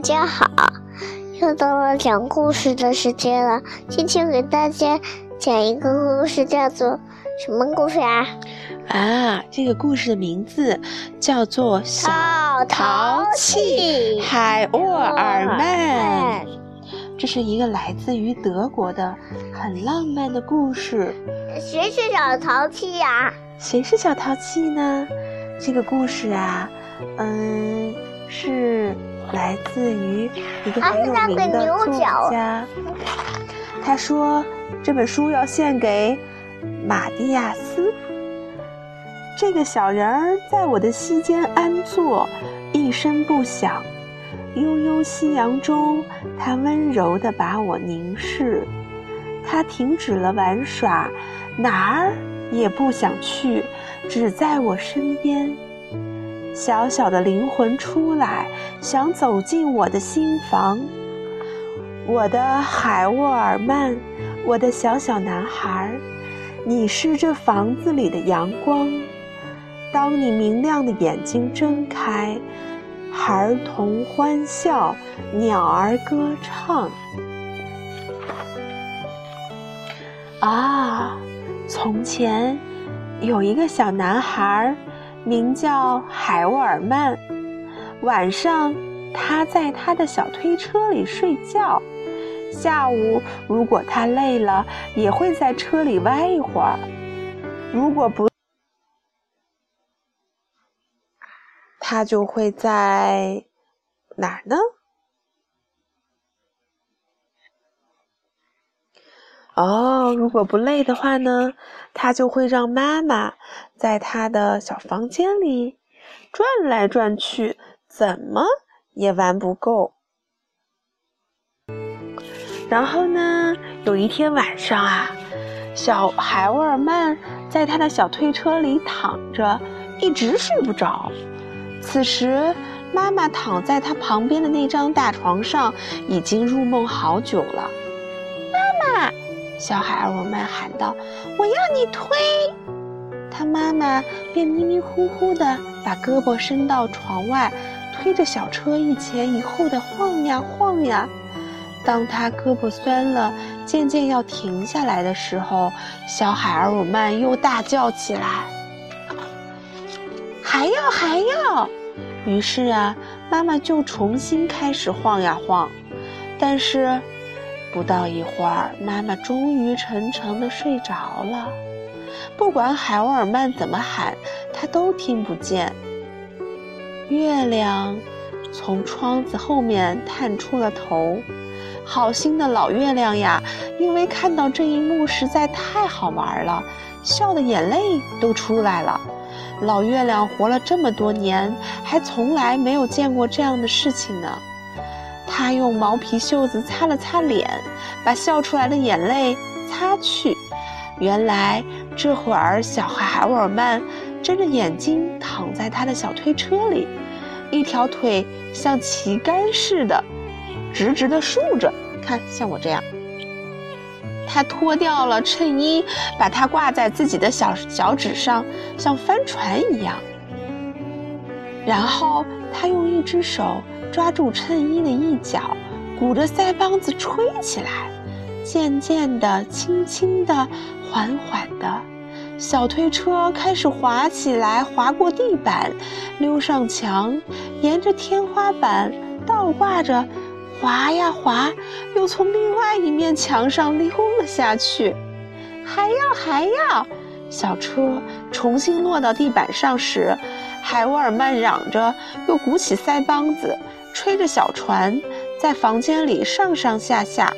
家好，又到了讲故事的时间了。今天给大家讲一个故事，叫做什么故事啊？啊，这个故事的名字叫做《小淘气海沃尔曼》。这是一个来自于德国的很浪漫的故事。谁是小淘气呀？谁是小淘气呢？这个故事啊，嗯，是来自于一个很有名的作家。他说这本书要献给马蒂亚斯。这个小人儿在我的膝间安坐，一声不响。悠悠夕阳中，他温柔地把我凝视。他停止了玩耍，哪儿也不想去，只在我身边。小小的灵魂出来，想走进我的心房。我的海沃尔曼，我的小小男孩，你是这房子里的阳光。当你明亮的眼睛睁开。孩童欢笑，鸟儿歌唱。啊，从前有一个小男孩，名叫海沃尔曼。晚上，他在他的小推车里睡觉。下午，如果他累了，也会在车里歪一会儿。如果不，他就会在哪儿呢？哦，如果不累的话呢，他就会让妈妈在他的小房间里转来转去，怎么也玩不够。然后呢，有一天晚上啊，小海沃尔曼在他的小推车里躺着，一直睡不着。此时，妈妈躺在他旁边的那张大床上，已经入梦好久了。小海尔沃曼喊道：“我要你推。”他妈妈便迷迷糊糊地把胳膊伸到床外，推着小车一前一后的晃呀晃呀。当他胳膊酸了，渐渐要停下来的时候，小海尔沃曼又大叫起来。还要还要，于是啊，妈妈就重新开始晃呀晃，但是不到一会儿，妈妈终于沉沉的睡着了。不管海沃尔曼怎么喊，他都听不见。月亮从窗子后面探出了头，好心的老月亮呀，因为看到这一幕实在太好玩了，笑的眼泪都出来了。老月亮活了这么多年，还从来没有见过这样的事情呢。他用毛皮袖子擦了擦脸，把笑出来的眼泪擦去。原来这会儿，小孩海沃尔曼睁着眼睛躺在他的小推车里，一条腿像旗杆似的，直直的竖着。看，像我这样。他脱掉了衬衣，把它挂在自己的小脚趾上，像帆船一样。然后他用一只手抓住衬衣的一角，鼓着腮帮子吹起来。渐渐的，轻轻的，缓缓的，小推车开始滑起来，滑过地板，溜上墙，沿着天花板倒挂着。滑呀滑，又从另外一面墙上溜了下去。还要还要！小车重新落到地板上时，海沃尔曼嚷着，又鼓起腮帮子，吹着小船，在房间里上上下下。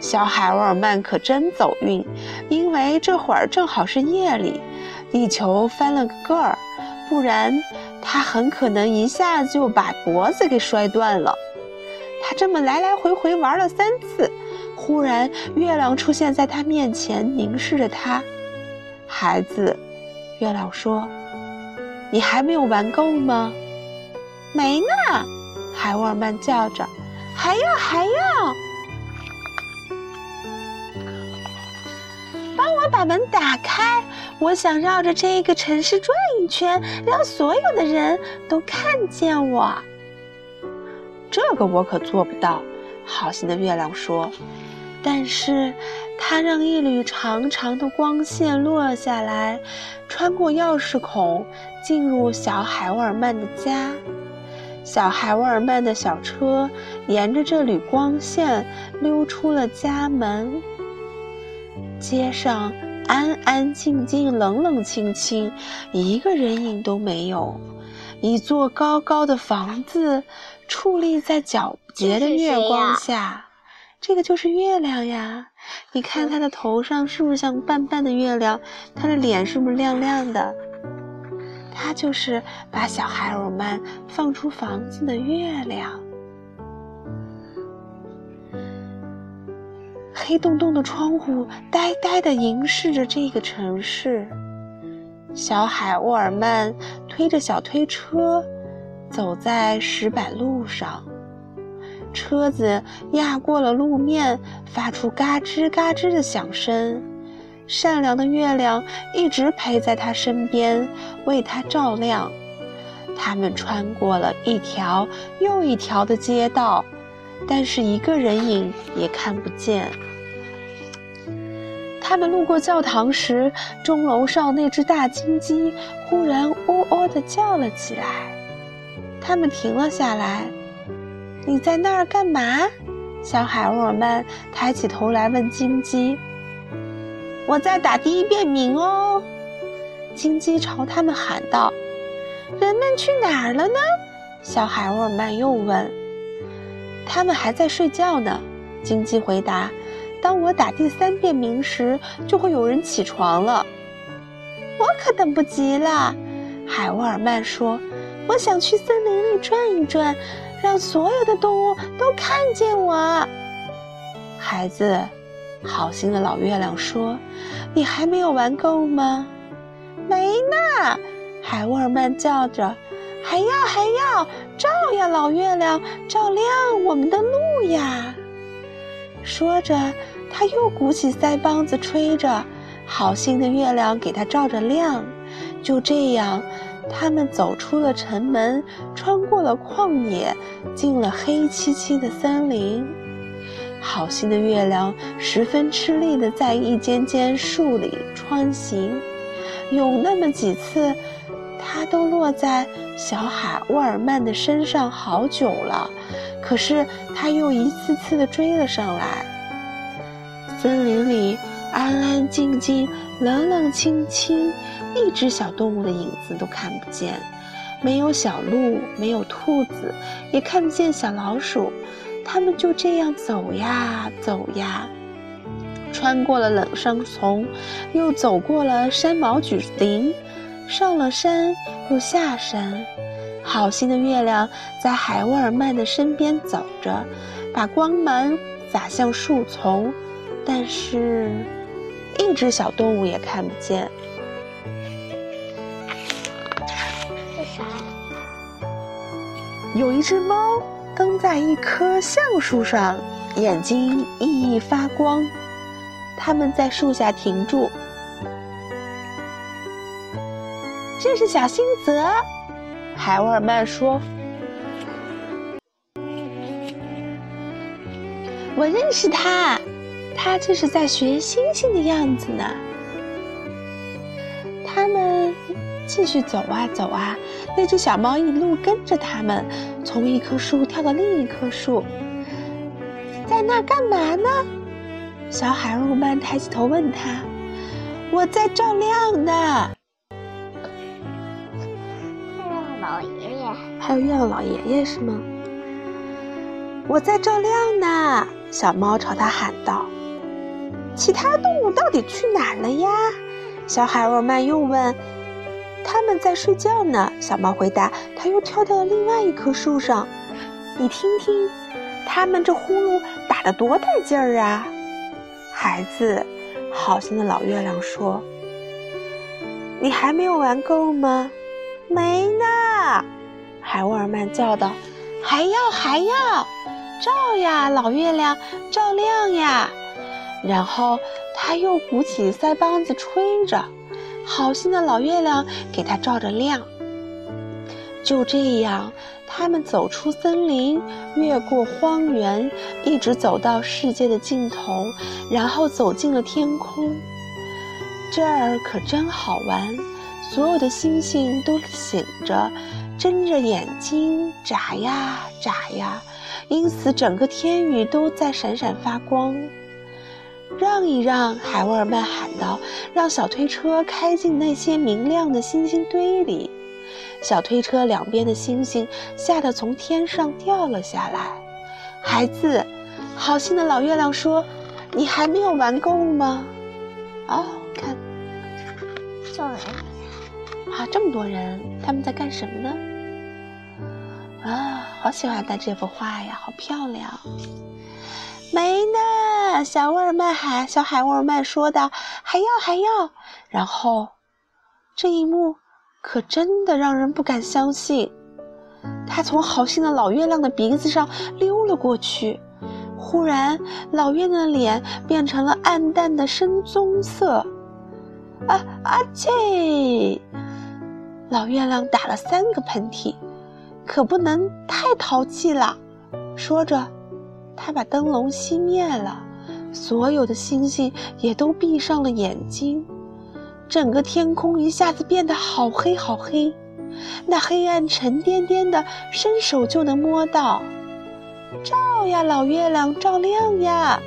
小海沃尔曼可真走运，因为这会儿正好是夜里，地球翻了个个儿，不然他很可能一下子就把脖子给摔断了。他这么来来回回玩了三次，忽然月亮出现在他面前，凝视着他。孩子，月亮说：“你还没有玩够吗？”“没呢。”海沃尔曼叫着，“还要还要！”帮我把门打开，我想绕着这个城市转一圈，让所有的人都看见我。这个我可做不到。”好心的月亮说。但是，它让一缕长长的光线落下来，穿过钥匙孔，进入小海沃尔曼的家。小孩沃尔曼的小车沿着这缕光线溜出了家门。街上安安静静、冷冷清清，一个人影都没有。一座高高的房子矗立在皎洁的月光下。这个就是月亮呀！你看它的头上是不是像半半的月亮？它的脸是不是亮亮的？它就是把小海尔曼放出房子的月亮。黑洞洞的窗户呆呆地凝视着这个城市。小海沃尔曼推着小推车，走在石板路上。车子压过了路面，发出嘎吱嘎吱的响声。善良的月亮一直陪在他身边，为他照亮。他们穿过了一条又一条的街道，但是一个人影也看不见。他们路过教堂时，钟楼上那只大金鸡忽然“喔喔”地叫了起来。他们停了下来。你在那儿干嘛？小海鸥们抬起头来问金鸡：“我在打第一遍鸣哦。”金鸡朝他们喊道：“人们去哪儿了呢？”小海沃尔曼又问：“他们还在睡觉呢。”金鸡回答：“当我打第三遍鸣时，就会有人起床了。”我可等不及了，海沃尔曼说：“我想去森林里转一转。”让所有的动物都看见我，孩子。好心的老月亮说：“你还没有玩够吗？”“没呢。”海沃尔曼叫着，“还要还要，照呀，老月亮，照亮我们的路呀！”说着，他又鼓起腮帮子吹着，好心的月亮给他照着亮。就这样。他们走出了城门，穿过了旷野，进了黑漆漆的森林。好心的月亮十分吃力地在一间间树里穿行，有那么几次，它都落在小海沃尔曼的身上好久了。可是他又一次次地追了上来。森林里安安静静，冷冷清清。一只小动物的影子都看不见，没有小鹿，没有兔子，也看不见小老鼠。它们就这样走呀走呀，穿过了冷杉丛，又走过了山毛榉林，上了山又下山。好心的月亮在海沃尔曼的身边走着，把光芒洒向树丛，但是，一只小动物也看不见。有一只猫登在一棵橡树上，眼睛熠熠发光。它们在树下停住。这是小新泽，海沃尔曼说：“我认识他，他这是在学星星的样子呢。”继续走啊走啊，那只小猫一路跟着他们，从一棵树跳到另一棵树。在那干嘛呢？小海鸥曼抬起头问他：“我在照亮呢。”月亮老爷爷，还有月亮老爷爷是吗？我在照亮呢。小猫朝他喊道：“其他动物到底去哪儿了呀？”小海鸥曼又问。他们在睡觉呢，小猫回答。它又跳到了另外一棵树上，你听听，他们这呼噜打得多带劲儿啊！孩子，好心的老月亮说：“你还没有玩够吗？”“没呢。”海沃尔曼叫道，“还要还要，照呀，老月亮，照亮呀！”然后他又鼓起腮帮子吹着。好心的老月亮给他照着亮。就这样，他们走出森林，越过荒原，一直走到世界的尽头，然后走进了天空。这儿可真好玩，所有的星星都醒着，睁着眼睛眨呀眨呀，因此整个天宇都在闪闪发光。让一让，海沃尔曼喊道：“让小推车开进那些明亮的星星堆里。”小推车两边的星星吓得从天上掉了下来。孩子，好心的老月亮说：“你还没有玩够吗？”哦，看，叫人啊，这么多人，他们在干什么呢？啊，好喜欢看这幅画呀，好漂亮。没呢，小沃尔曼喊，小海沃尔曼说道：“还要，还要。”然后，这一幕。可真的让人不敢相信，他从好心的老月亮的鼻子上溜了过去。忽然，老月亮的脸变成了暗淡的深棕色。啊啊切！老月亮打了三个喷嚏，可不能太淘气了。说着，他把灯笼熄灭了，所有的星星也都闭上了眼睛。整个天空一下子变得好黑好黑，那黑暗沉甸甸的，伸手就能摸到。照呀，老月亮，照亮呀！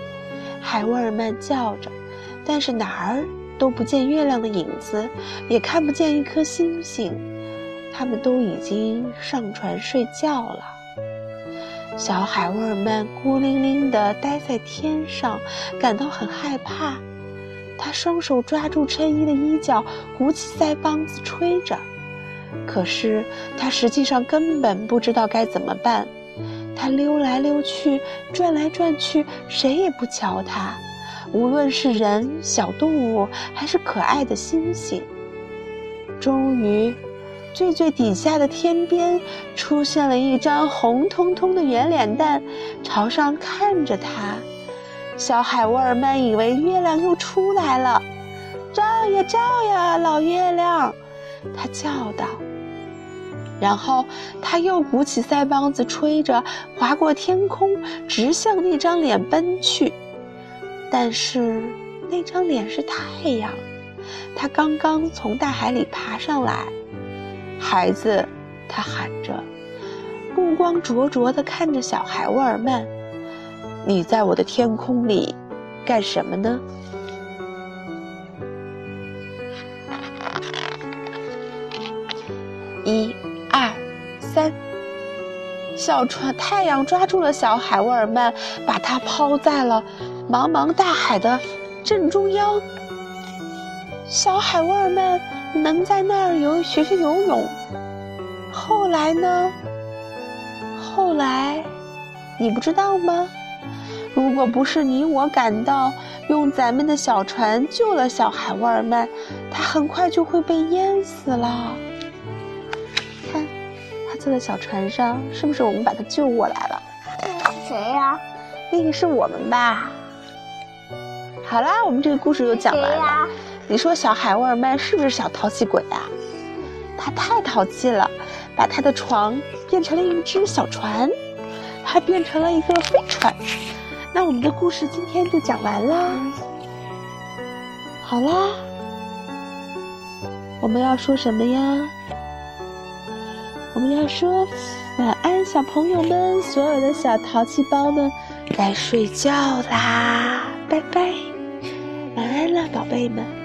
海沃尔曼叫着，但是哪儿都不见月亮的影子，也看不见一颗星星，他们都已经上船睡觉了。小海沃尔曼孤零零地待在天上，感到很害怕。他双手抓住衬衣的衣角，鼓起腮帮子吹着。可是他实际上根本不知道该怎么办。他溜来溜去，转来转去，谁也不瞧他。无论是人、小动物，还是可爱的星星。终于，最最底下的天边出现了一张红彤彤的圆脸蛋，朝上看着他。小海沃尔曼以为月亮又出来了，照呀照呀，老月亮，他叫道。然后他又鼓起腮帮子吹着，划过天空，直向那张脸奔去。但是那张脸是太阳，它刚刚从大海里爬上来。孩子，他喊着，目光灼灼地看着小海沃尔曼。你在我的天空里干什么呢？一、二、三，小船太阳抓住了小海沃尔曼，把他抛在了茫茫大海的正中央。小海沃尔曼能在那儿游学学游泳。后来呢？后来，你不知道吗？如果不是你我赶到，用咱们的小船救了小海沃尔曼，他很快就会被淹死了。看，他坐在小船上，是不是我们把他救过来了？是谁呀？那个是我们吧？好啦，我们这个故事就讲完了。你说小海沃尔曼是不是小淘气鬼啊？他太淘气了，把他的床变成了一只小船，还变成了一个飞船。那我们的故事今天就讲完啦。好啦，我们要说什么呀？我们要说晚安，小朋友们，所有的小淘气包们，该睡觉啦，拜拜，晚安了，宝贝们。